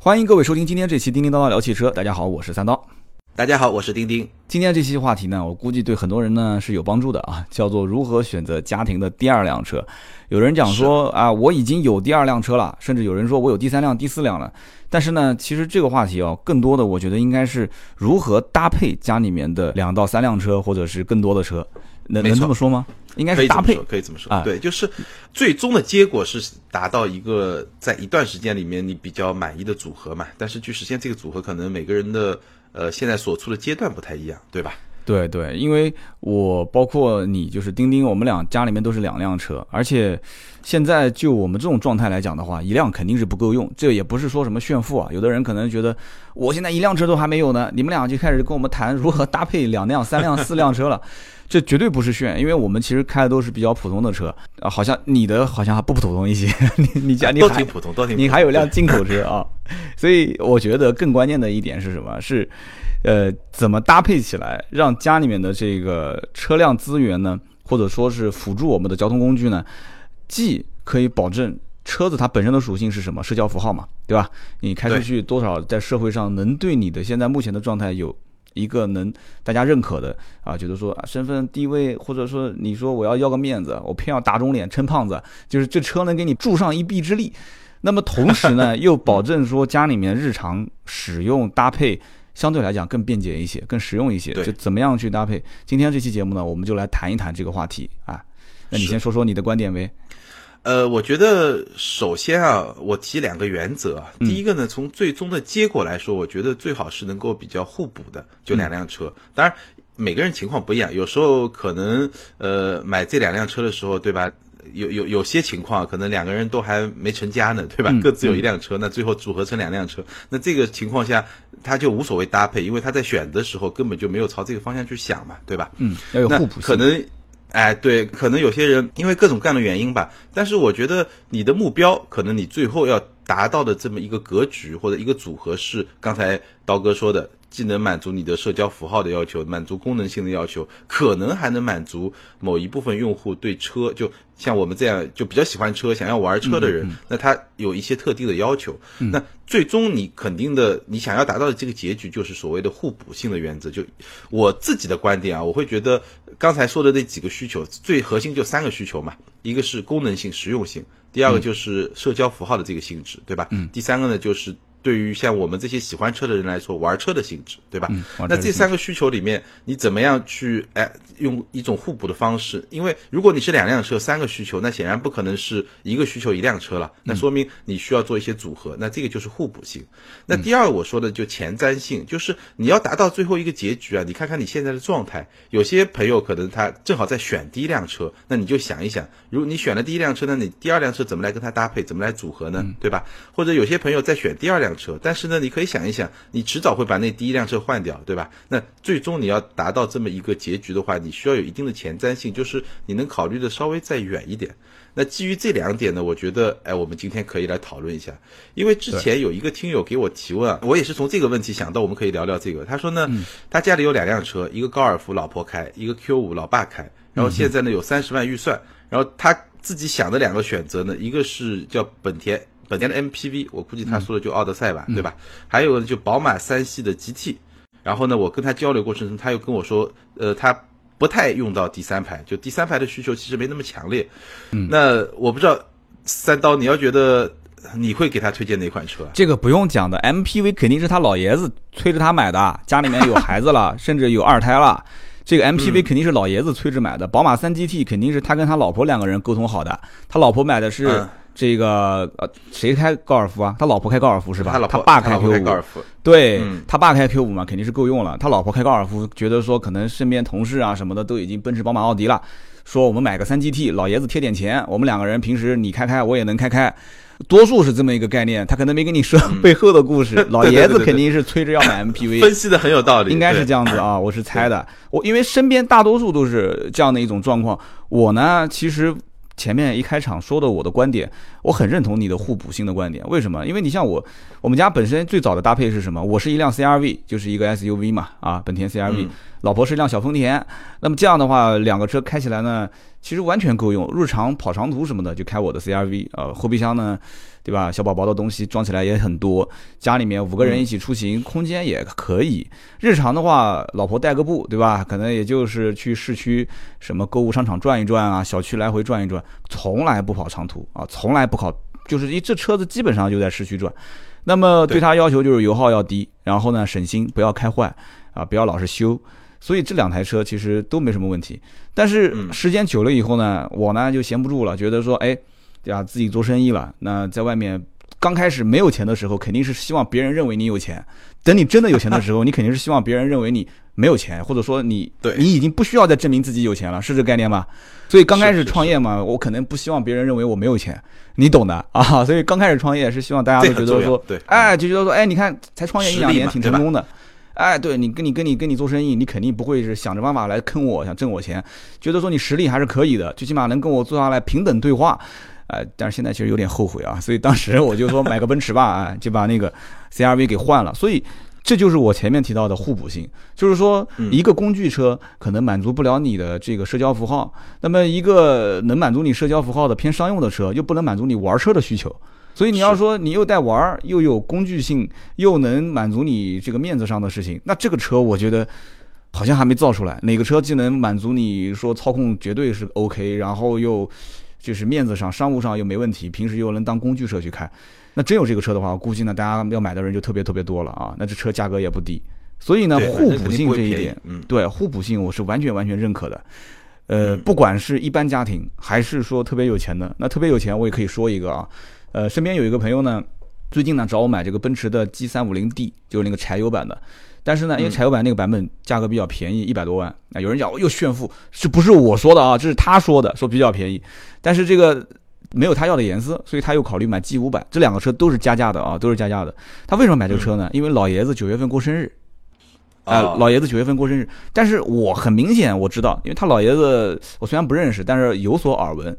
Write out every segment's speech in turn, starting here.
欢迎各位收听今天这期《叮叮叨叨聊汽车》。大家好，我是三刀。大家好，我是丁丁。今天这期话题呢，我估计对很多人呢是有帮助的啊，叫做如何选择家庭的第二辆车。有人讲说啊，我已经有第二辆车了，甚至有人说我有第三辆、第四辆了。但是呢，其实这个话题哦，更多的我觉得应该是如何搭配家里面的两到三辆车，或者是更多的车。能能这么说吗？应该是搭配，可以这么说。对，就是最终的结果是达到一个在一段时间里面你比较满意的组合嘛。但是去实现这个组合，可能每个人的呃现在所处的阶段不太一样，对吧？对对，因为我包括你，就是钉钉，我们俩家里面都是两辆车，而且现在就我们这种状态来讲的话，一辆肯定是不够用。这也不是说什么炫富啊，有的人可能觉得我现在一辆车都还没有呢，你们俩就开始跟我们谈如何搭配两辆、三辆、四辆车了。这绝对不是炫，因为我们其实开的都是比较普通的车啊，好像你的好像还不普通一些，你你家你都挺普通，都挺，你还有辆进口车啊，所以我觉得更关键的一点是什么？是，呃，怎么搭配起来，让家里面的这个车辆资源呢，或者说是辅助我们的交通工具呢，既可以保证车子它本身的属性是什么，社交符号嘛，对吧？你开出去多少，在社会上能对你的现在目前的状态有。一个能大家认可的啊，觉得说身份地位，或者说你说我要要个面子，我偏要打肿脸撑胖子，就是这车能给你助上一臂之力。那么同时呢，又保证说家里面日常使用搭配相对来讲更便捷一些，更实用一些。就怎么样去搭配？今天这期节目呢，我们就来谈一谈这个话题啊。那你先说说你的观点呗。呃，我觉得首先啊，我提两个原则啊。第一个呢，从最终的结果来说，我觉得最好是能够比较互补的，就两辆车。当然，每个人情况不一样，有时候可能呃买这两辆车的时候，对吧？有有有些情况可能两个人都还没成家呢，对吧？各自有一辆车，那最后组合成两辆车，那这个情况下他就无所谓搭配，因为他在选的时候根本就没有朝这个方向去想嘛，对吧？嗯，要有互补性。可能。哎，对，可能有些人因为各种各样的原因吧，但是我觉得你的目标，可能你最后要达到的这么一个格局或者一个组合是刚才刀哥说的。既能满足你的社交符号的要求，满足功能性的要求，可能还能满足某一部分用户对车，就像我们这样就比较喜欢车、想要玩车的人，那他有一些特定的要求。那最终你肯定的，你想要达到的这个结局就是所谓的互补性的原则。就我自己的观点啊，我会觉得刚才说的那几个需求，最核心就三个需求嘛，一个是功能性、实用性，第二个就是社交符号的这个性质，对吧？嗯。第三个呢就是。对于像我们这些喜欢车的人来说，玩车的性质，对吧？那这三个需求里面，你怎么样去哎用一种互补的方式？因为如果你是两辆车，三个需求，那显然不可能是一个需求一辆车了。那说明你需要做一些组合，那这个就是互补性。那第二我说的就前瞻性，就是你要达到最后一个结局啊！你看看你现在的状态，有些朋友可能他正好在选第一辆车，那你就想一想，如果你选了第一辆车，那你第二辆车怎么来跟它搭配，怎么来组合呢？对吧？或者有些朋友在选第二辆。辆车，但是呢，你可以想一想，你迟早会把那第一辆车换掉，对吧？那最终你要达到这么一个结局的话，你需要有一定的前瞻性，就是你能考虑的稍微再远一点。那基于这两点呢，我觉得，哎，我们今天可以来讨论一下，因为之前有一个听友给我提问，我也是从这个问题想到，我们可以聊聊这个。他说呢，他家里有两辆车，一个高尔夫老婆开，一个 Q 五老爸开，然后现在呢有三十万预算，然后他自己想的两个选择呢，一个是叫本田。本田的 MPV，我估计他说的就奥德赛吧，对吧？还有就宝马三系的 GT，然后呢，我跟他交流过程中，他又跟我说，呃，他不太用到第三排，就第三排的需求其实没那么强烈。嗯，那我不知道三刀，你要觉得你会给他推荐哪款车？这个不用讲的，MPV 肯定是他老爷子催着他买的，家里面有孩子了，甚至有二胎了，这个 MPV 肯定是老爷子催着买的。宝马三 GT 肯定是他跟他老婆两个人沟通好的，他老婆买的是。这个呃，谁开高尔夫啊？他老婆开高尔夫是吧？他爸开 Q 五，对他爸开 Q 五嘛，肯定是够用了。他老婆开高尔夫，觉得说可能身边同事啊什么的都已经奔驰、宝马、奥迪了，说我们买个三 GT，老爷子贴点钱，我们两个人平时你开开，我也能开开，多数是这么一个概念。他可能没跟你说 背后的故事，老爷子肯定是催着要买 MPV，分析的很有道理，应该是这样子啊，我是猜的。我因为身边大多数都是这样的一种状况，我呢其实。前面一开场说的我的观点，我很认同你的互补性的观点。为什么？因为你像我，我们家本身最早的搭配是什么？我是一辆 CRV，就是一个 SUV 嘛，啊，本田 CRV。老婆是一辆小丰田。那么这样的话，两个车开起来呢，其实完全够用。日常跑长途什么的就开我的 CRV，呃，后备箱呢，对吧？小宝宝的东西装起来也很多，家里面五个人一起出行，空间也可以。日常的话，老婆带个步，对吧？可能也就是去市区什么购物商场转一转啊，小区来回转一转，从来不跑长途啊，从来不跑，就是一这车子基本上就在市区转。那么对他要求就是油耗要低，然后呢省心，不要开坏啊，不要老是修。所以这两台车其实都没什么问题，但是时间久了以后呢，我呢就闲不住了，觉得说，哎，对吧？自己做生意了，那在外面刚开始没有钱的时候，肯定是希望别人认为你有钱；等你真的有钱的时候，你肯定是希望别人认为你没有钱，或者说你对你已经不需要再证明自己有钱了，是这概念吗？所以刚开始创业嘛，我可能不希望别人认为我没有钱，你懂的啊。所以刚开始创业是希望大家都觉得说，对，哎，就觉得说，哎，你看才创业一两年，挺成功的。哎，对你跟你跟你跟你做生意，你肯定不会是想着办法来坑我，想挣我钱，觉得说你实力还是可以的，最起码能跟我坐下来平等对话。哎，但是现在其实有点后悔啊，所以当时我就说买个奔驰吧，啊，就把那个 CRV 给换了。所以这就是我前面提到的互补性，就是说一个工具车可能满足不了你的这个社交符号，那么一个能满足你社交符号的偏商用的车，又不能满足你玩车的需求。所以你要说你又带玩儿，又有工具性，又能满足你这个面子上的事情，那这个车我觉得好像还没造出来。哪个车既能满足你说操控绝对是 OK，然后又就是面子上、商务上又没问题，平时又能当工具车去开，那真有这个车的话，我估计呢大家要买的人就特别特别多了啊。那这车价格也不低，所以呢互补性这一点，嗯，对互补性我是完全完全认可的。呃，不管是一般家庭还是说特别有钱的，那特别有钱我也可以说一个啊。呃，身边有一个朋友呢，最近呢找我买这个奔驰的 G 三五零 D，就是那个柴油版的。但是呢，因为柴油版那个版本价格比较便宜，一百多万。啊，有人讲又炫富，这不是我说的啊，这是他说的，说比较便宜。但是这个没有他要的颜色，所以他又考虑买 G 五百。这两个车都是加价的啊，都是加价的。他为什么买这个车呢？因为老爷子九月份过生日。啊，老爷子九月份过生日。但是我很明显我知道，因为他老爷子我虽然不认识，但是有所耳闻。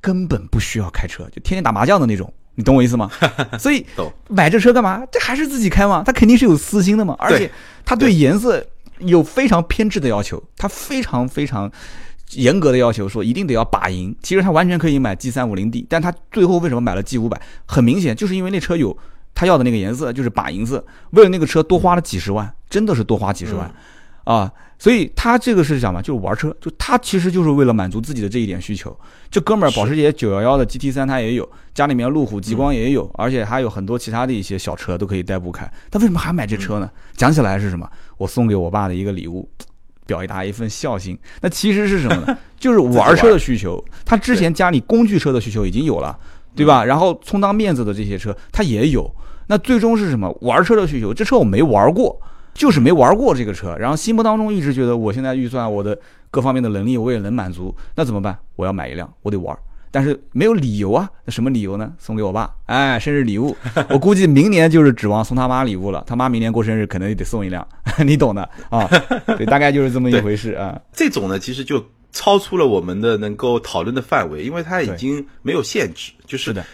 根本不需要开车，就天天打麻将的那种，你懂我意思吗？所以买这车干嘛？这还是自己开吗？他肯定是有私心的嘛。而且他对颜色有非常偏执的要求，他非常非常严格的要求，说一定得要把银。其实他完全可以买 G 三五零 D，但他最后为什么买了 G 五百？很明显就是因为那车有他要的那个颜色，就是把银色。为了那个车多花了几十万，真的是多花几十万啊。所以他这个是什么？就是玩车，就他其实就是为了满足自己的这一点需求。这哥们儿保时捷911的 GT 三他也有，家里面路虎极光也有，而且还有很多其他的一些小车都可以代步开。他为什么还买这车呢？讲起来是什么？我送给我爸的一个礼物，表达一份孝心。那其实是什么呢？就是玩车的需求。他之前家里工具车的需求已经有了，对吧？然后充当面子的这些车他也有。那最终是什么？玩车的需求。这车我没玩过。就是没玩过这个车，然后心目当中一直觉得我现在预算我的各方面的能力我也能满足，那怎么办？我要买一辆，我得玩，但是没有理由啊。那什么理由呢？送给我爸，哎，生日礼物。我估计明年就是指望送他妈礼物了，他妈明年过生日可能也得送一辆，你懂的啊。对，大概就是这么一回事啊。这种呢，其实就超出了我们的能够讨论的范围，因为它已经没有限制。就是的，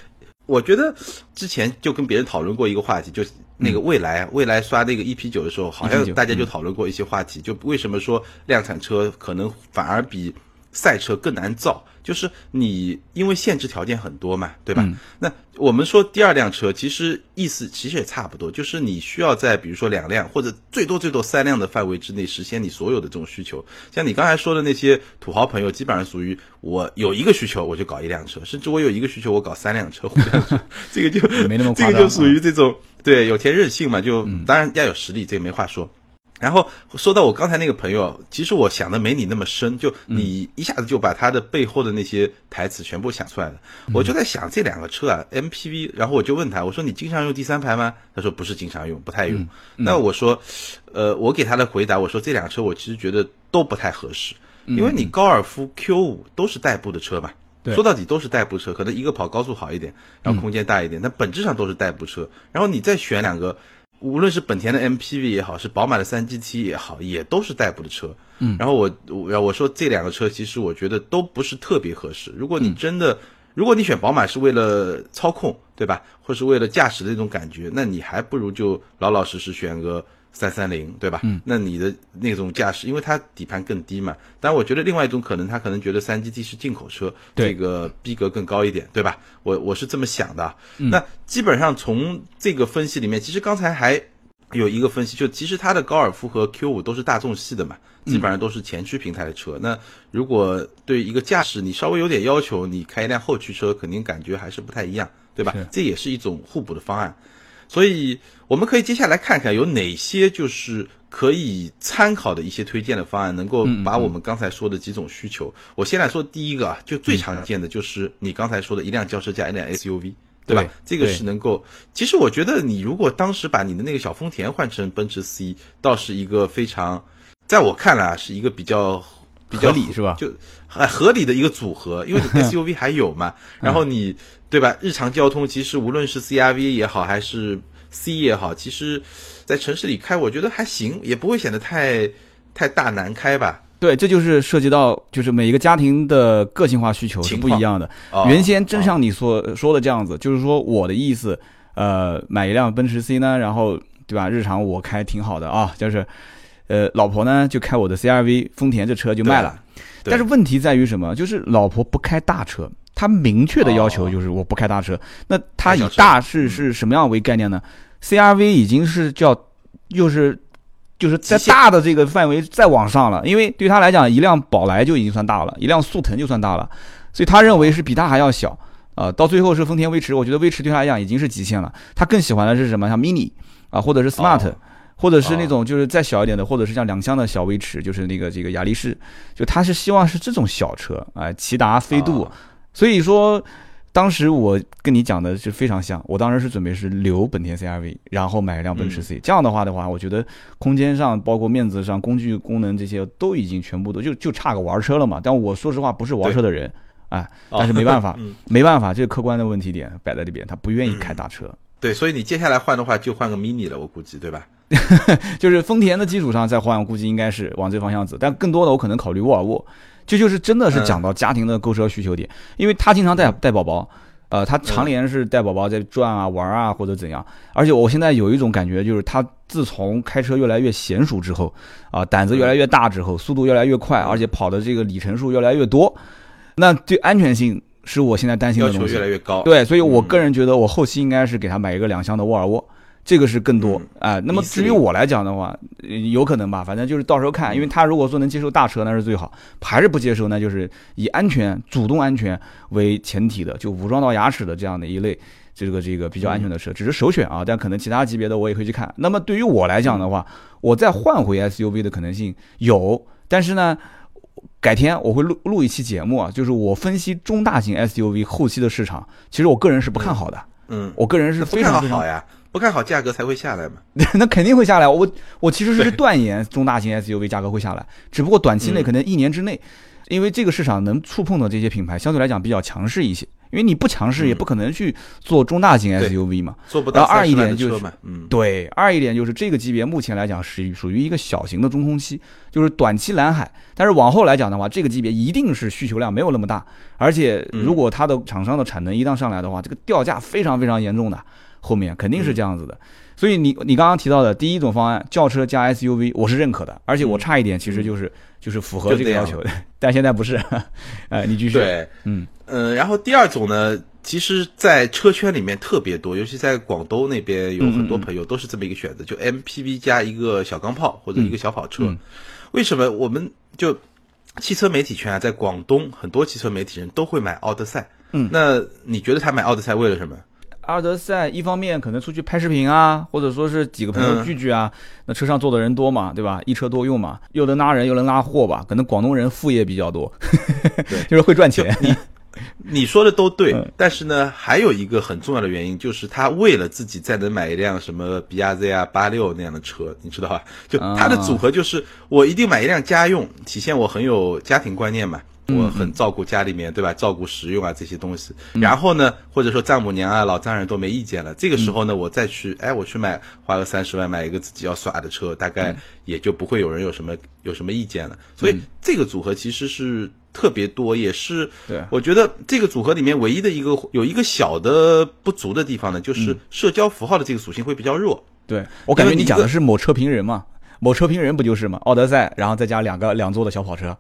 我觉得之前就跟别人讨论过一个话题，就。那个未来，未来刷那个 EP 九的时候，好像大家就讨论过一些话题，就为什么说量产车可能反而比赛车更难造。就是你因为限制条件很多嘛，对吧？那我们说第二辆车，其实意思其实也差不多，就是你需要在比如说两辆或者最多最多三辆的范围之内实现你所有的这种需求。像你刚才说的那些土豪朋友，基本上属于我有一个需求我就搞一辆车，甚至我有一个需求我搞三辆车，这个就没那么这个就属于这种对有钱任性嘛，就当然要有实力，这个没话说。然后说到我刚才那个朋友，其实我想的没你那么深，就你一下子就把他的背后的那些台词全部想出来了。我就在想这两个车啊，MPV，然后我就问他，我说你经常用第三排吗？他说不是经常用，不太用。那我说，呃，我给他的回答，我说这辆车我其实觉得都不太合适，因为你高尔夫 Q 五都是代步的车嘛，说到底都是代步车，可能一个跑高速好一点，然后空间大一点，但本质上都是代步车。然后你再选两个。无论是本田的 MPV 也好，是宝马的三 GT 也好，也都是代步的车。嗯，然后我我我说这两个车，其实我觉得都不是特别合适。如果你真的，如果你选宝马是为了操控，对吧？或是为了驾驶的那种感觉，那你还不如就老老实实选个三三零，对吧？嗯，那你的那种驾驶，因为它底盘更低嘛。但我觉得另外一种可能，他可能觉得三 GT 是进口车，对这个逼格更高一点，对吧？我我是这么想的。嗯那基本上从这个分析里面，其实刚才还有一个分析，就其实它的高尔夫和 Q 五都是大众系的嘛，基本上都是前驱平台的车。那如果对一个驾驶你稍微有点要求，你开一辆后驱车，肯定感觉还是不太一样，对吧？这也是一种互补的方案。所以我们可以接下来看看有哪些就是可以参考的一些推荐的方案，能够把我们刚才说的几种需求。我先来说第一个啊，就最常见的就是你刚才说的一辆轿车加一辆 SUV。对吧？这个是能够。其实我觉得，你如果当时把你的那个小丰田换成奔驰 C，倒是一个非常，在我看来啊，是一个比较比较合理是吧就很合理的一个组合，因为 你 SUV 还有嘛，然后你对吧？日常交通其实无论是 CRV 也好，还是 C 也好，其实在城市里开，我觉得还行，也不会显得太太大难开吧。对，这就是涉及到就是每一个家庭的个性化需求是不一样的。哦原先真像你所说的这样子，就是说我的意思，呃，买一辆奔驰 C 呢，然后对吧？日常我开挺好的啊，就是，呃，老婆呢就开我的 CRV，丰田这车就卖了。但是问题在于什么？就是老婆不开大车，她明确的要求哦就是我不开大车。那他以大是是什么样为概念呢？CRV 已经是叫就是。就是在大的这个范围再往上了，因为对他来讲，一辆宝来就已经算大了，一辆速腾就算大了，所以他认为是比他还要小。啊、到最后是丰田威驰，我觉得威驰对他来讲已经是极限了。他更喜欢的是什么？像 mini 啊，或者是 smart，、哦或者是那种就是再小一点的，或者是像两厢的小威驰，就是那个这个雅力士，就他是希望是这种小车，啊、骐达、飞度。哦所以说，当时我跟你讲的是非常像，我当时是准备是留本田 CRV，然后买一辆奔驰 C、这样的话的话，我觉得空间上、包括面子上、工具功能这些都已经全部都就就差个玩车了嘛。但我说实话不是玩车的人，哎，但是没办法，嗯没办法，这个客观的问题点摆在这边，他不愿意开大车。对，所以你接下来换的话，就换个 mini 了，我估计，对吧？就是丰田的基础上再换，我估计应该是往这方向走。但更多的我可能考虑沃尔沃，这就是真的是讲到家庭的购车需求点，因为他经常带带宝宝，呃，他常年是带宝宝在转啊玩啊或者怎样。而且我现在有一种感觉，就是他自从开车越来越娴熟之后，啊、胆子越来越大之后，速度越来越快，而且跑的这个里程数越来越多，那对安全性是我现在担心的东西。越来越高。对，所以我个人觉得，我后期应该是给他买一个两厢的沃尔沃，这个是更多啊哎、那么至于我来讲的话，呃有可能吧，反正就是到时候看，因为他如果说能接受大车那是最好，还是不接受那就是以安全、主动安全为前提的，就武装到牙齿的这样的一类。这个这个比较安全的车，只是首选啊，但可能其他级别的我也会去看。那么对于我来讲的话，我再换回 SUV 的可能性有，但是呢，改天我会录录一期节目啊，就是我分析中大型 SUV 后期的市场，其实我个人是不看好的，嗯，我个人是非常非常好好呀，不看好价格才会下来嘛。那肯定会下来。我我其实是断言中大型 SUV 价格会下来，只不过短期内嗯可能一年之内，因为这个市场能触碰的这些品牌相对来讲比较强势一些，因为你不强势也嗯不可能去做中大型 SUV 嘛。做不到二一点就是对，二一点就是这个级别目前来讲是属于一个小型的中空期，就是短期蓝海。但是往后来讲的话，这个级别一定是需求量没有那么大，而且如果它的厂商的产能一旦上来的话，这个掉价非常非常严重的，后面肯定是这样子的。所以你你刚刚提到的第一种方案，轿车加 SUV，我是认可的，而且我差一点其实就是、就是符合这个要求的，但现在不是。呃，你继续。，对，嗯嗯，然后第二种呢，其实，在车圈里面特别多，尤其在广东那边有很多朋友都是这么一个选择，就 MPV 加一个小钢炮或者一个小跑车。嗯为什么我们就汽车媒体圈啊，在广东很多汽车媒体人都会买奥德赛？嗯那你觉得他买奥德赛为了什么？阿尔德赛一方面可能出去拍视频啊，或者说是几个朋友嗯聚聚啊，那车上坐的人多嘛，对吧？一车多用嘛，又能拉人又能拉货吧？可能广东人副业比较多，对 就是会赚钱。你你说的都对，嗯但是呢，还有一个很重要的原因，就是他为了自己再能买一辆什么比亚 Z 啊、八六那样的车，你知道吧？就他的组合就是我一定买一辆家用，体现我很有家庭观念嘛。我很照顾家里面，对吧？照顾实用啊这些东西。然后呢，或者说丈母娘啊、老丈人都没意见了，这个时候呢，我再去，哎，我去买，花个三十万买一个自己要耍的车，大概也就不会有人有什么有什么意见了。所以这个组合其实是特别多，也是对我觉得这个组合里面唯一的一个有一个小的不足的地方呢，就是社交符号的这个属性会比较弱。对我感觉你讲的是某车评人嘛，某车评人不就是嘛？奥德赛，然后再加两个两座的小跑车，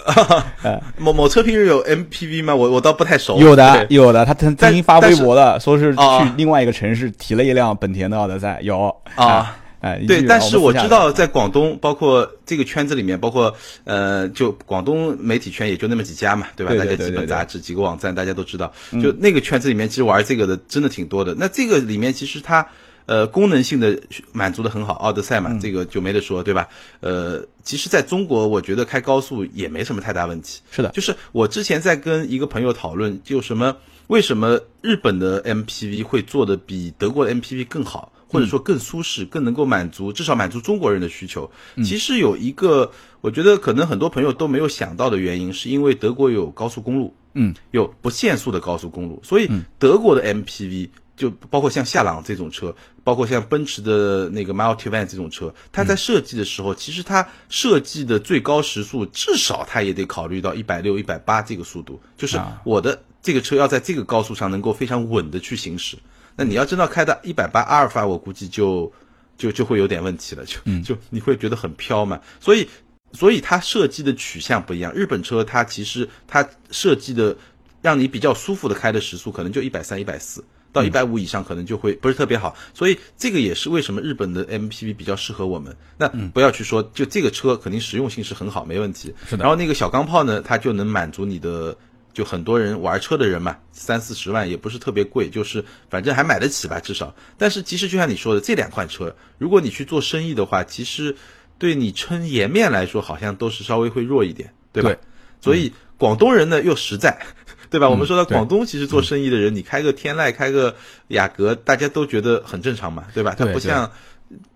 某某车评人有 MPV 吗？我我倒不太熟。有的有的，他曾经发微博的，说是去啊另外一个城市提了一辆本田的奥德赛，有啊。哎，对，但是我知道，在广东，包括这个圈子里面，包括呃，就广东媒体圈也就那么几家嘛，对吧？对对大家几对对对本杂志、几个网站，大家都知道。就那个圈子里面，其实玩这个的真的挺多的。那这个里面其实它呃功能性的满足的很好，奥德赛嘛，嗯这个就没得说，对吧？呃，其实在中国，我觉得开高速也没什么太大问题。是的，就是我之前在跟一个朋友讨论，就什么为什么日本的 MPV 会做的比德国的 MPV 更好，或者说更舒适，更能够满足至少满足中国人的需求。其实有一个，我觉得可能很多朋友都没有想到的原因，是因为德国有高速公路，嗯，有不限速的高速公路，所以德国的 MPV。就包括像夏朗这种车，包括像奔驰的那个 Multivan 这种车，它在设计的时候，其实它设计的最高时速至少它也得考虑到一百六、一百八这个速度，就是啊我的这个车要在这个高速上能够非常稳的去行驶。那你要真的开到一百八阿尔法，我估计就就就会有点问题了，就就你会觉得很飘嘛。所以所以它设计的取向不一样。日本车它其实它设计的让你比较舒服的开的时速可能就一百三、一百四。到一百五以上可能就会不是特别好，所以这个也是为什么日本的 MPV 比较适合我们。那不要去说，就这个车肯定实用性是很好，没问题。是的然后那个小钢炮呢，它就能满足你的，就很多人玩车的人嘛，三四十万也不是特别贵，就是反正还买得起吧，至少。但是其实就像你说的，这两款车，如果你去做生意的话，其实对你撑颜面来说，好像都是稍微会弱一点，对吧？对所以广东人呢又实在。对吧？我们说到广东，其实做生意的人，你开个天籁，开个雅阁，大家都觉得很正常嘛，对吧？它不像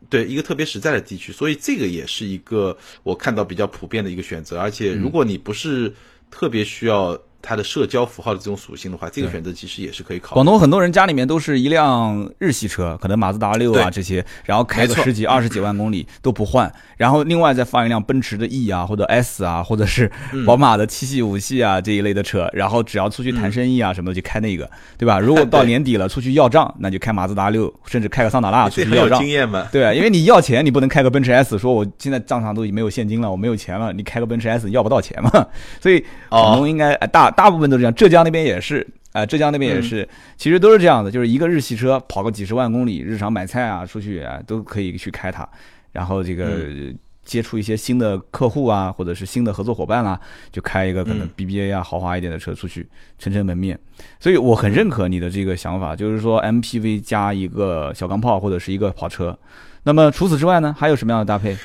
对一个特别实在的地区，所以这个也是一个我看到比较普遍的一个选择。而且，如果你不是特别需要它的社交符号的这种属性的话，这个选择其实也是可以考虑。广东很多人家里面都是一辆日系车，可能马自达六啊这些，然后开个十几、二十几万公里都不换，然后另外再放一辆奔驰的 E 啊，或者 S 啊，或者是嗯宝马的七系、五系啊这一类的车，然后只要出去谈生意啊什么的就开那个，对吧？如果到 年底了出去要账，那就开马自达六，甚至开个桑塔纳 去要账。经验嘛？对啊，因为你要钱，你不能开个奔驰 S，说我现在账上都已经没有现金了，我没有钱了，你开个奔驰 S 要不到钱嘛。所以广东应该、呃大大部分都是这样，浙江那边也是，啊，浙江那边也是，其实都是这样的，就是一个日系车跑个几十万公里，日常买菜啊，出去啊都可以去开它，然后这个。接触一些新的客户啊，或者是新的合作伙伴啦、就开一个可能嗯 BBA 啊、豪华一点的车出去撑撑门面。所以我很认可你的这个想法，就是说 MPV 加一个小钢炮或者是一个跑车。那么除此之外呢，还有什么样的搭配？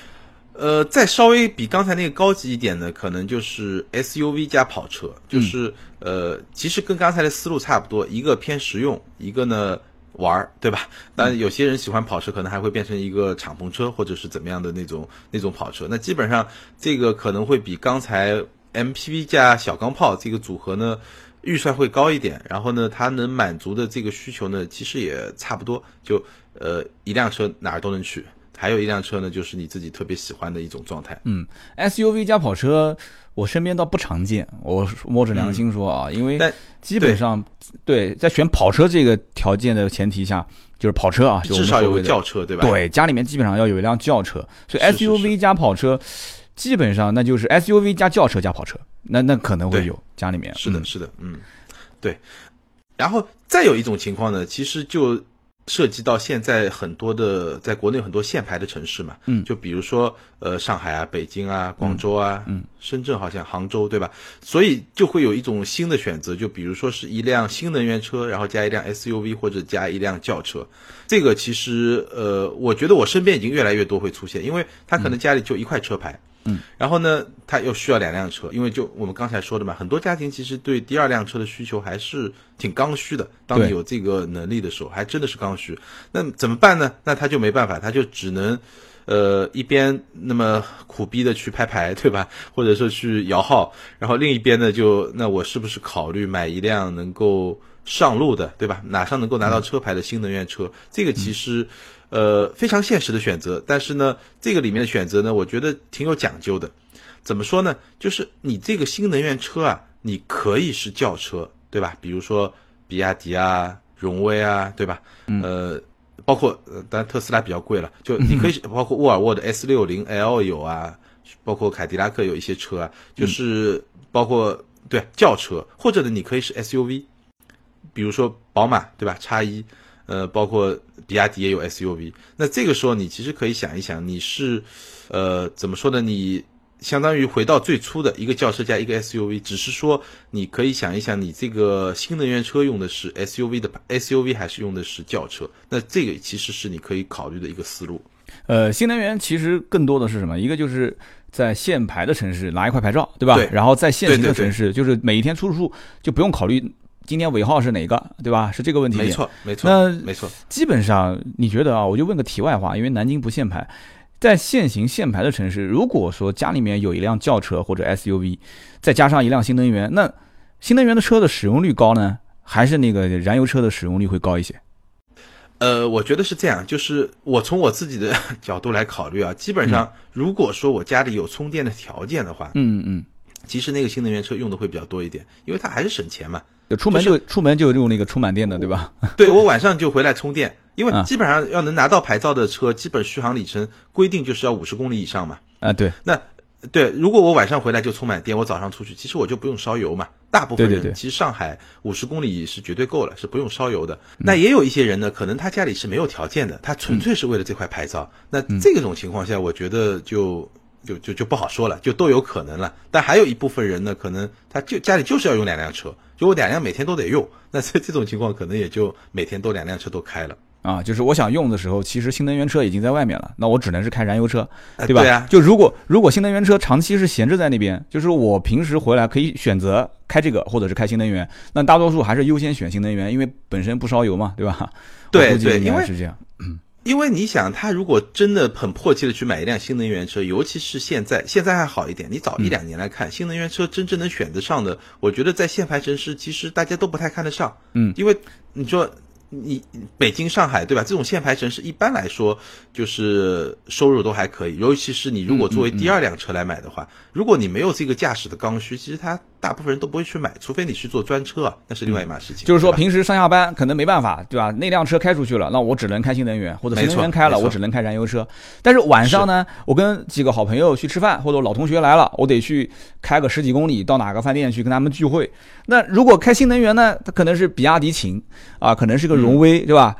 呃，再稍微比刚才那个高级一点的，可能就是 SUV 加跑车，就是、呃，其实跟刚才的思路差不多，一个偏实用，一个呢玩儿，对吧？当然，有些人喜欢跑车，可能还会变成一个敞篷车或者是怎么样的那种那种跑车。那基本上这个可能会比刚才 MPV 加小钢炮这个组合呢。预算会高一点，然后呢，它能满足的这个需求呢，其实也差不多，就呃一辆车哪儿都能去，还有一辆车呢，就是你自己特别喜欢的一种状态。嗯，SUV 加跑车，我身边倒不常见。我摸着良心说啊，因为基本上对在选跑车这个条件的前提下，就是跑车啊，至少有个轿车，对吧？对，家里面基本上要有一辆轿车，所以 SUV 加跑车，基本上那就是 SUV 加轿车加跑车，那那可能会有家里面是的，嗯是的，嗯，对。然后再有一种情况呢，其实就涉及到现在很多的在国内很多限牌的城市嘛，嗯就比如说呃上海啊、北京啊、广州啊、嗯深圳好像杭州对吧？所以就会有一种新的选择，就比如说是一辆新能源车，然后加一辆 SUV 或者加一辆轿车。这个其实呃，我觉得我身边已经越来越多会出现，因为他可能家里就一块车牌。嗯，然后呢，他又需要两辆车，因为就我们刚才说的嘛，很多家庭其实对第二辆车的需求还是挺刚需的。当你有这个能力的时候，还真的是刚需。那怎么办呢？那他就没办法，他就只能，呃，一边那么苦逼的去拍牌，对吧？或者说去摇号，然后另一边呢，就那我是不是考虑买一辆能够上路的，对吧？马上能够拿到车牌的新能源车？这个其实。呃，非常现实的选择，但是呢，这个里面的选择呢，我觉得挺有讲究的。怎么说呢？就是你这个新能源车啊，你可以是轿车，对吧？比如说比亚迪啊、荣威啊，对吧？呃，包括呃，当然特斯拉比较贵了，就你 可以包括沃尔沃的 S 六零 L 有啊，包括凯迪拉克有一些车啊，就是包括对轿车，或者呢你可以是 SUV，比如说宝马对吧？叉一，呃，包括比亚迪也有 SUV，那这个时候你其实可以想一想，你是呃怎么说呢？你相当于回到最初的一个轿车加一个 SUV，只是说你可以想一想，你这个新能源车用的是 SUV 的 SUV 还是用的是轿车？那这个其实是你可以考虑的一个思路。呃，新能源其实更多的是什么？一个就是在限牌的城市拿一块牌照，对吧？对然后在限行的城市，就是每一天出入就不用考虑今天尾号是哪个，对吧？是这个问题。没错，没错，那没错。基本上，你觉得啊？我就问个题外话，因为南京不限牌，在限行限牌的城市，如果说家里面有一辆轿车或者 SUV，再加上一辆新能源，那新能源的车的使用率高呢，还是那个燃油车的使用率会高一些？呃，我觉得是这样，就是我从我自己的角度来考虑啊，基本上如果说我家里有充电的条件的话，嗯嗯其实那个新能源车用的会比较多一点，因为它还是省钱嘛。就出门就出门就用那个充满电的，对吧？对我晚上就回来充电，因为啊基本上要能拿到牌照的车，基本续航里程规定就是要五十公里以上嘛。啊，对，那对，如果我晚上回来就充满电，我早上出去，其实我就不用烧油嘛。大部分人对对对其实上海五十公里是绝对够了，是不用烧油的。那也有一些人呢，可能他家里是没有条件的，他纯粹是为了这块牌照。那这种情况下，我觉得就就就就不好说了，就都有可能了。但还有一部分人呢，可能他就家里就是要用两辆车，就我两辆每天都得用。那这这种情况可能也就每天都两辆车都开了。啊，就是我想用的时候，其实新能源车已经在外面了，那我只能是开燃油车，对吧？哎对啊就如果如果新能源车长期是闲置在那边，就是我平时回来可以选择开这个，或者是开新能源，那大多数还是优先选新能源，因为本身不烧油嘛，对吧？对对因为该是这样。因为你想，他如果真的很迫切的去买一辆新能源车，尤其是现在，现在还好一点，你早一两年来看，新能源车真正能选得上的，我觉得在限牌城市，其实大家都不太看得上。嗯，因为你说你北京、上海，对吧？这种限牌城市一般来说就是收入都还可以，尤其是你如果作为第二辆车来买的话，如果你没有这个驾驶的刚需，其实他大部分人都不会去买，除非你去做专车啊，那是另外一码事情。就是说平时上下班可能没办法，对吧？那辆车开出去了，那我只能开新能源，或者新能源开了，我只能开燃油车。但是晚上呢，我跟几个好朋友去吃饭，或者老同学来了，我得去开个十几公里到哪个饭店去跟他们聚会。那如果开新能源呢，它可能是比亚迪秦啊，可能是个荣威，对吧？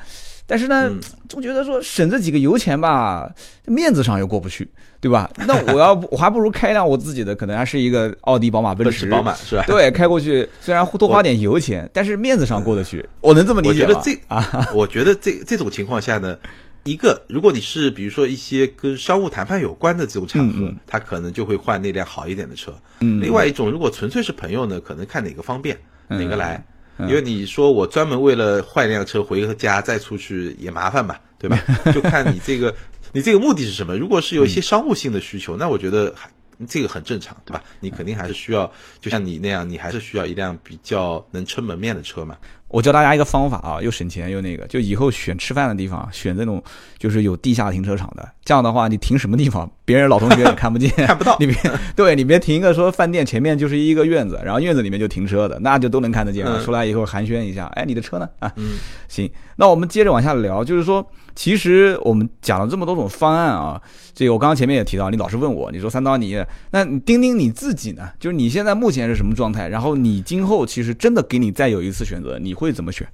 但是呢嗯，总觉得说省这几个油钱吧，面子上又过不去，对吧？那我要我还不如开一辆我自己的，可能还是一个奥迪、宝马、奔驰、宝马是吧？对，开过去虽然多花点油钱，但是面子上过得去，我能这么理解吗？我觉得这 啊，我觉得这这种情况下呢，一个如果你是比如说一些跟商务谈判有关的这种场合，他可能就会换那辆好一点的车。嗯另外一种，如果纯粹是朋友呢，可能看哪个方便，嗯哪个来。因为你说我专门为了换一辆车回个家再出去也麻烦嘛，对吧？就看你这个你这个目的是什么。如果是有一些商务性的需求，那我觉得还这个很正常，对吧？你肯定还是需要，就像你那样，你还是需要一辆比较能撑门面的车嘛。我教大家一个方法啊，又省钱又那个，就以后选吃饭的地方选这种就是有地下停车场的，这样的话你停什么地方，别人老同学也看不见，看不到你别对你别停一个说饭店前面就是一个院子，然后院子里面就停车的，那就都能看得见了。嗯出来以后寒暄一下，哎，你的车呢？啊，嗯，行，那我们接着往下聊，就是说，其实我们讲了这么多种方案啊，这个我刚刚前面也提到，你老是问我，你说三刀你，那你丁丁你自己呢？就是你现在目前是什么状态？然后你今后其实真的给你再有一次选择，你会怎么选？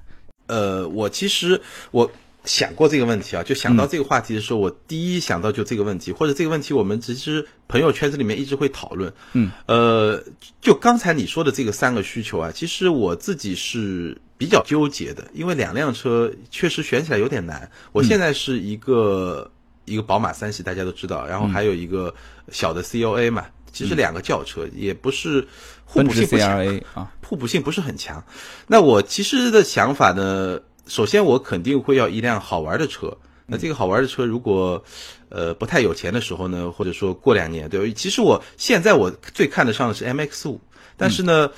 呃，我其实我想过这个问题啊，就想到这个话题的时候，我第一想到就这个问题，或者这个问题我们其实朋友圈子里面一直会讨论。嗯，呃，就刚才你说的这个三个需求啊，其实我自己是比较纠结的，因为两辆车确实选起来有点难。我现在是一个、一个宝马三系，大家都知道，然后还有一个小的 COA 嘛，其实两个轿车也不是互补性不强。啊，互补性不是很强。那我其实的想法呢，首先我肯定会要一辆好玩的车。那这个好玩的车，如果呃不太有钱的时候呢，或者说过两年，对吧？其实我现在我最看得上的是 MX 五，但是呢，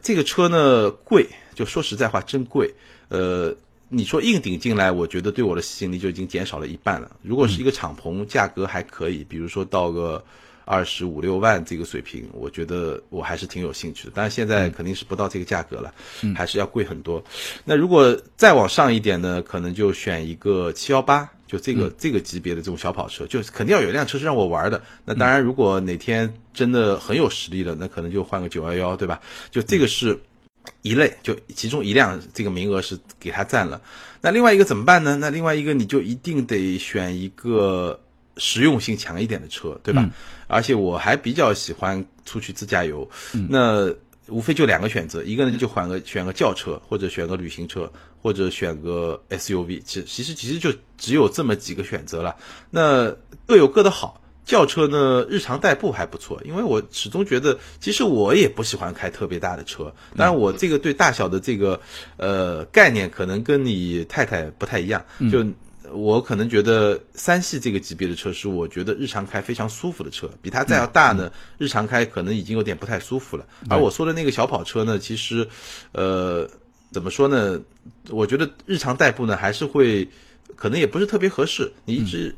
这个车呢贵，就说实在话真贵。呃，你说硬顶进来，我觉得对我的吸引力就已经减少了一半了。如果是一个敞篷，价格还可以，比如说到个二十五六万这个水平，我觉得我还是挺有兴趣的。但是现在肯定是不到这个价格了，还是要贵很多。那如果再往上一点呢，可能就选一个七幺八，就这个这个级别的这种小跑车，就肯定要有一辆车是让我玩的。那当然，如果哪天真的很有实力了，那可能就换个九幺幺，对吧？就这个是一类，就其中一辆这个名额是给他占了。那另外一个怎么办呢？那另外一个你就一定得选一个实用性强一点的车，对吧？而且我还比较喜欢出去自驾游，那无非就两个选择，一个呢就换个选个轿车，或者选个旅行车，或者选个 SUV。其其实其实就只有这么几个选择了，那各有各的好。轿车呢，日常代步还不错，因为我始终觉得，其实我也不喜欢开特别大的车。当然，我这个对大小的这个呃概念，可能跟你太太不太一样。就我可能觉得三系这个级别的车是我觉得日常开非常舒服的车，比它再要大呢，日常开可能已经有点不太舒服了。而我说的那个小跑车呢，其实呃怎么说呢？我觉得日常代步呢还是会，可能也不是特别合适。你一直。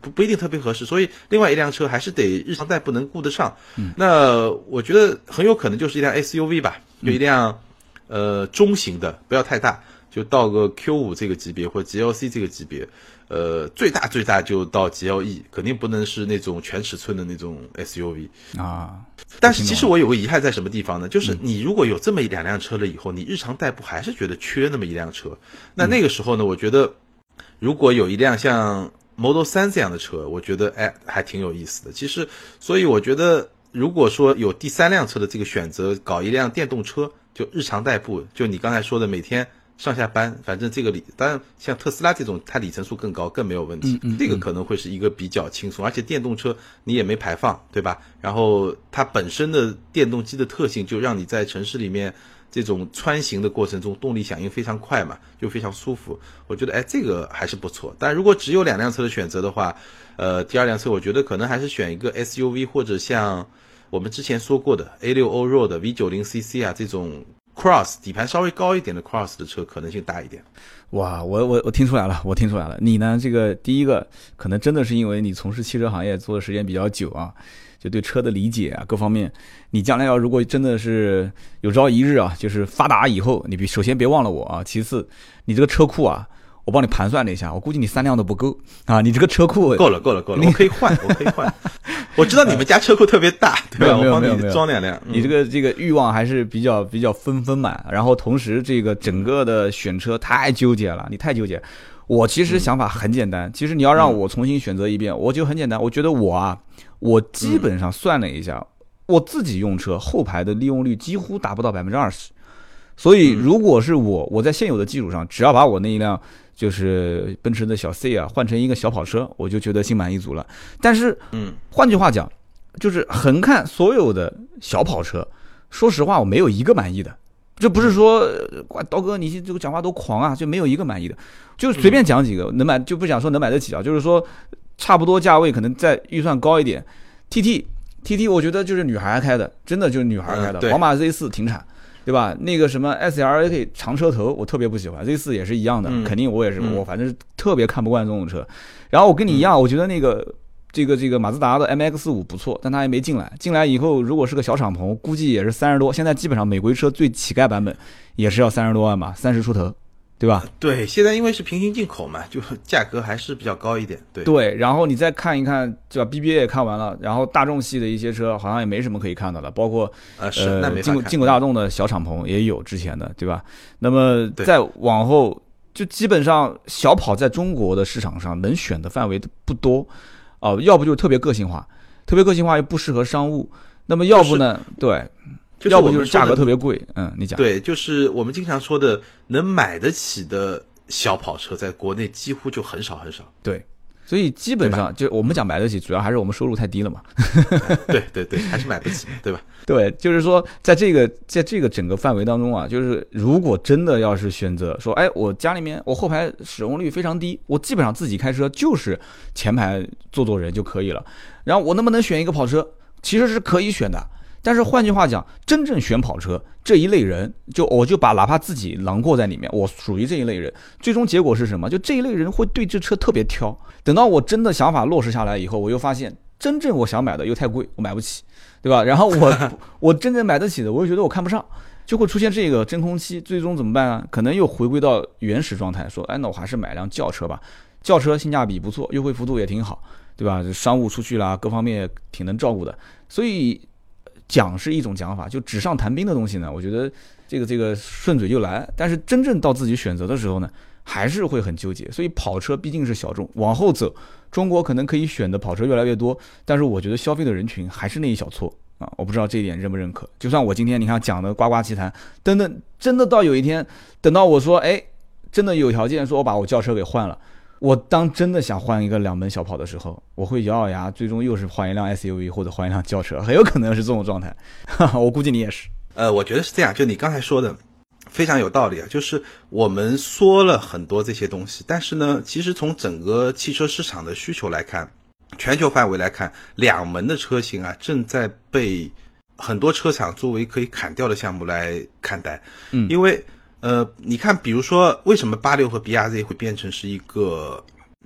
不不一定特别合适，所以另外一辆车还是得日常代步能顾得上。嗯那我觉得很有可能就是一辆 SUV 吧，就一辆呃中型的，不要太大，就到个 Q 五这个级别或者 GLC 这个级别，呃最大最大就到 GLE，肯定不能是那种全尺寸的那种 SUV 啊。但是其实我有个遗憾在什么地方呢？就是你如果有这么一两辆车了以后，你日常代步还是觉得缺那么一辆车。那那个时候呢，我觉得如果有一辆像 Model 三这样的车，我觉得哎还挺有意思的。其实，所以我觉得，如果说有第三辆车的这个选择，搞一辆电动车，就日常代步，就你刚才说的每天上下班，反正这个里，当然像特斯拉这种，它里程数更高，更没有问题。这个可能会是一个比较轻松，而且电动车你也没排放，对吧？然后它本身的电动机的特性，就让你在城市里面。这种穿行的过程中，动力响应非常快嘛，就非常舒服。我觉得，哎，这个还是不错。但如果只有两辆车的选择的话，呃，第二辆车我觉得可能还是选一个 SUV，或者像我们之前说过的 A 六欧 Road V 九零 CC 啊这种 Cross 底盘稍微高一点的 Cross 的车，可能性大一点。哇，我我我听出来了，我听出来了。你呢？这个第一个可能真的是因为你从事汽车行业做的时间比较久啊。就对车的理解啊，各方面，你将来要如果真的是有朝一日啊，就是发达以后，你别首先别忘了我啊，其次，你这个车库啊，我帮你盘算了一下，我估计你三辆都不够啊，你这个车库够了，够了，够了，我可以换，我可以换。我知道你们家车库特别大，对吧？没有没有没有，装两辆。你这个这个欲望还是比较比较丰丰满，然后同时这个整个的选车太纠结了，你太纠结。我其实想法很简单，其实你要让我重新选择一遍，我就很简单。我觉得我啊，我基本上算了一下，我自己用车后排的利用率几乎达不到百分之二十。所以如果是我，我在现有的基础上，只要把我那一辆就是奔驰的小 C 啊换成一个小跑车，我就觉得心满意足了。但是，嗯，换句话讲，就是横看所有的小跑车，说实话，我没有一个满意的。这不是说，刀哥你这个讲话多狂啊，就没有一个满意的，就随便讲几个能买，就不想说能买得起啊，就是说差不多价位可能再预算高一点，T T T T，我觉得就是女孩开的，真的就是女孩开的，宝马 Z 四停产，对吧？那个什么 S L A K 长车头我特别不喜欢，Z 四也是一样的，肯定我也是我反正特别看不惯这种车，然后我跟你一样，我觉得那个。这个这个马自达的 MX 五不错，但它还没进来。进来以后，如果是个小敞篷，估计也是三十多。现在基本上美规车最乞丐版本也是要三十多万吧，三十出头，对吧？对，现在因为是平行进口嘛，就价格还是比较高一点。对对，然后你再看一看，对吧？BBA 也看完了，然后大众系的一些车好像也没什么可以看到的，包括呃进口进口大众的小敞篷也有之前的，对吧？那么再往后，就基本上小跑在中国的市场上能选的范围不多。哦，要不就是特别个性化，特别个性化又不适合商务。那么要不呢？对，要不就是价格特别贵。嗯，你讲。对，就是我们经常说的，能买得起的小跑车，在国内几乎就很少很少。对。所以基本上就我们讲买得起，主要还是我们收入太低了嘛。对对对，还是买不起，对吧？对，就是说在这个在这个整个范围当中啊，就是如果真的要是选择说，哎，我家里面我后排使用率非常低，我基本上自己开车就是前排坐坐人就可以了。然后我能不能选一个跑车？其实是可以选的。但是换句话讲，真正选跑车这一类人，就我就把哪怕自己囊括在里面，我属于这一类人。最终结果是什么？就这一类人会对这车特别挑。等到我真的想法落实下来以后，我又发现真正我想买的又太贵，我买不起，对吧？然后我 我真正买得起的，我又觉得我看不上，就会出现这个真空期。最终怎么办啊？可能又回归到原始状态，说，哎，那我还是买辆轿车吧。轿车性价比不错，优惠幅度也挺好，对吧？商务出去啦，各方面挺能照顾的。所以讲是一种讲法，就纸上谈兵的东西呢，我觉得这个这个顺嘴就来。但是真正到自己选择的时候呢？还是会很纠结，所以跑车毕竟是小众。往后走，中国可能可以选的跑车越来越多，但是我觉得消费的人群还是那一小撮啊！我不知道这一点认不认可。就算我今天你看讲的呱呱其谈，等等，真的到有一天，等到我说，哎，真的有条件说我把我轿车给换了，我当真的想换一个两门小跑的时候，我会咬咬牙，最终又是换一辆 SUV 或者换一辆轿车，很有可能是这种状态。我估计你也是。呃，我觉得是这样，就你刚才说的。非常有道理啊，就是我们说了很多这些东西，但是呢，其实从整个汽车市场的需求来看，全球范围来看，两门的车型啊，正在被很多车厂作为可以砍掉的项目来看待。嗯，因为呃，你看，比如说为什么八六和 B R Z 会变成是一个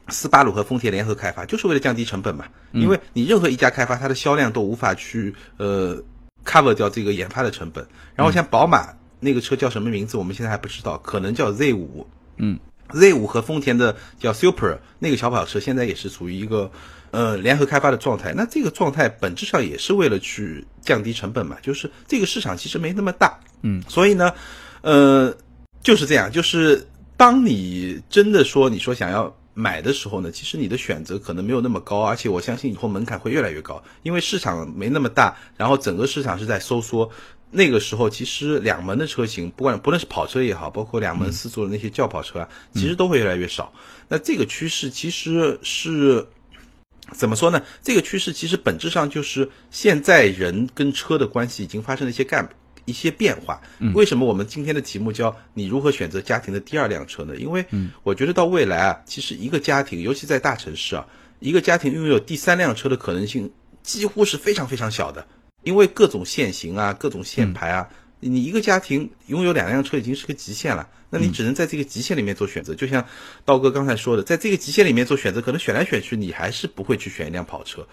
斯巴鲁和丰田联合开发，就是为了降低成本嘛。因为你任何一家开发，它的销量都无法去呃 cover 掉这个研发的成本。然后像宝马。那个车叫什么名字？我们现在还不知道，可能叫 Z 五。嗯，Z 五和丰田的叫 Super 那个小跑车，现在也是处于一个呃联合开发的状态。那这个状态本质上也是为了去降低成本嘛，就是这个市场其实没那么大。嗯，所以呢，呃，就是这样，就是当你真的说你说想要买的时候呢，其实你的选择可能没有那么高，而且我相信以后门槛会越来越高，因为市场没那么大，然后整个市场是在收缩。那个时候，其实两门的车型，不管不论是跑车也好，包括两门四座的那些轿跑车啊，其实都会越来越少。那这个趋势其实是怎么说呢？这个趋势其实本质上就是现在人跟车的关系已经发生了一些干一些变化。为什么我们今天的题目叫你如何选择家庭的第二辆车呢？因为我觉得到未来啊，其实一个家庭，尤其在大城市啊，一个家庭拥有第三辆车的可能性几乎是非常非常小的。因为各种限行啊，各种限牌啊，你一个家庭拥有两辆车已经是个极限了，那你只能在这个极限里面做选择。就像刀哥刚才说的，在这个极限里面做选择，可能选来选去，你还是不会去选一辆跑车。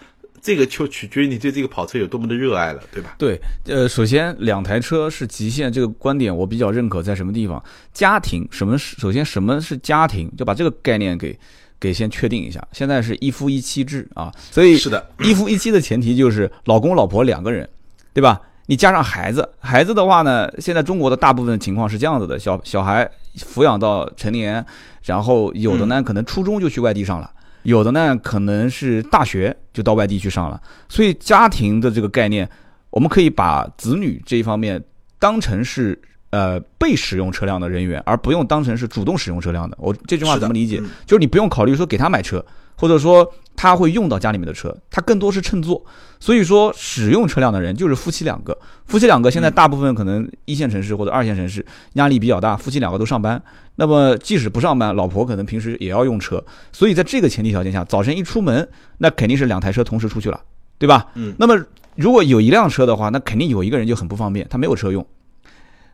这个就取决于你对这个跑车有多么的热爱了，对吧？对，呃，首先两台车是极限，这个观点我比较认可。在什么地方？家庭什么？首先什么是家庭？就把这个概念给。给先确定一下，现在是一夫一妻制啊，所以是的，一夫一妻的前提就是老公老婆两个人，对吧？你加上孩子，孩子的话呢，现在中国的大部分情况是这样子的：小小孩抚养到成年，然后有的呢可能初中就去外地上了，有的呢可能是大学就到外地去上了。所以家庭的这个概念，我们可以把子女这一方面当成是。呃，被使用车辆的人员，而不用当成是主动使用车辆的。我这句话怎么理解？就是你不用考虑说给他买车，或者说他会用到家里面的车，他更多是乘坐。所以说，使用车辆的人就是夫妻两个。夫妻两个现在大部分可能一线城市或者二线城市压力比较大，夫妻两个都上班。那么即使不上班，老婆可能平时也要用车。所以在这个前提条件下，早晨一出门，那肯定是两台车同时出去了，对吧？嗯。那么如果有一辆车的话，那肯定有一个人就很不方便，他没有车用。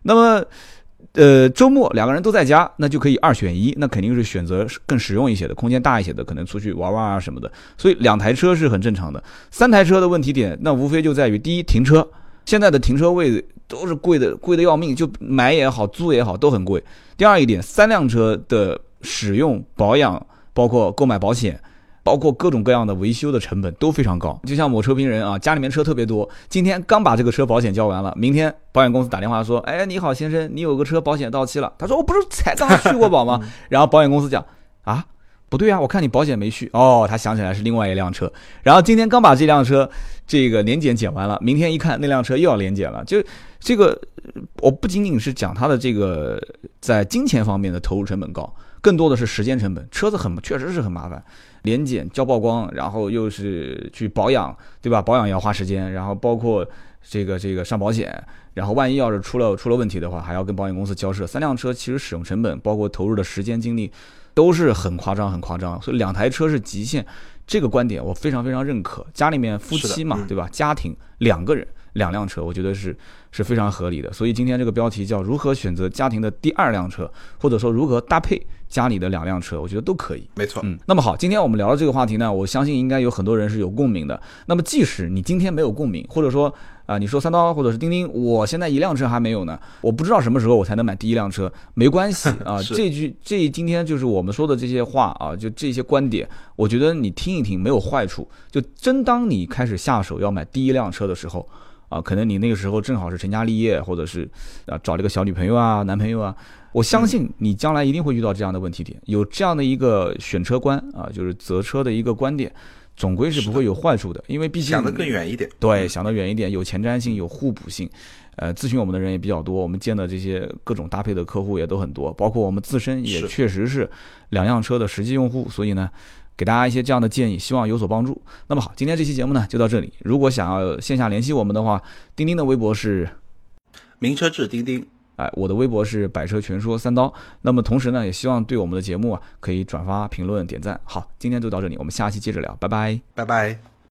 那么，呃，周末两个人都在家，那就可以二选一，那肯定是选择更实用一些的，空间大一些的，可能出去玩玩啊什么的。所以两台车是很正常的。三台车的问题点，那无非就在于第一，停车，现在的停车位都是贵的，贵的要命，就买也好，租也好，都很贵。第二一点，三辆车的使用、保养，包括购买保险。包括各种各样的维修的成本都非常高，就像某车评人啊，家里面车特别多，今天刚把这个车保险交完了，明天保险公司打电话说，哎，你好先生，你有个车保险到期了。他说我不是才刚续过保吗？然后保险公司讲啊，不对啊，我看你保险没续。哦，他想起来是另外一辆车，然后今天刚把这辆车这个年检检完了，明天一看那辆车又要年检了。就这个，我不仅仅是讲他的这个在金钱方面的投入成本高，更多的是时间成本，车子很确实是很麻烦。年检交曝光，然后又是去保养，对吧？保养也要花时间，然后包括这个这个上保险，然后万一要是出了出了问题的话，还要跟保险公司交涉。三辆车其实使用成本，包括投入的时间精力，都是很夸张很夸张。所以两台车是极限，这个观点我非常非常认可。家里面夫妻嘛，对吧？家庭两个人。两辆车，我觉得是是非常合理的。所以今天这个标题叫“如何选择家庭的第二辆车”，或者说如何搭配家里的两辆车，我觉得都可以。没错，嗯，那么好，今天我们聊的这个话题呢，我相信应该有很多人是有共鸣的。那么即使你今天没有共鸣，或者说啊、你说三刀或者是钉钉，我现在一辆车还没有呢，我不知道什么时候我才能买第一辆车，没关系 啊。这句这今天就是我们说的这些话啊，就这些观点，我觉得你听一听没有坏处。就真当你开始下手要买第一辆车的时候。啊，可能你那个时候正好是成家立业，或者是啊找了一个小女朋友啊、男朋友啊，我相信你将来一定会遇到这样的问题点，有这样的一个选车观啊，就是择车的一个观点，总归是不会有坏处的，因为毕竟想得更远一点。对，想得远一点，有前瞻性，有互补性。呃，咨询我们的人也比较多，我们见的这些各种搭配的客户也都很多，包括我们自身也确实是两辆车的实际用户，所以呢，给大家一些这样的建议，希望有所帮助。那么好，今天这期节目呢就到这里。如果想要线下联系我们的话，钉钉的微博是名车志钉钉，哎，我的微博是百车全说三刀。那么同时呢，也希望对我们的节目啊可以转发、评论、点赞。好，今天就到这里，我们下期接着聊，拜拜。拜拜。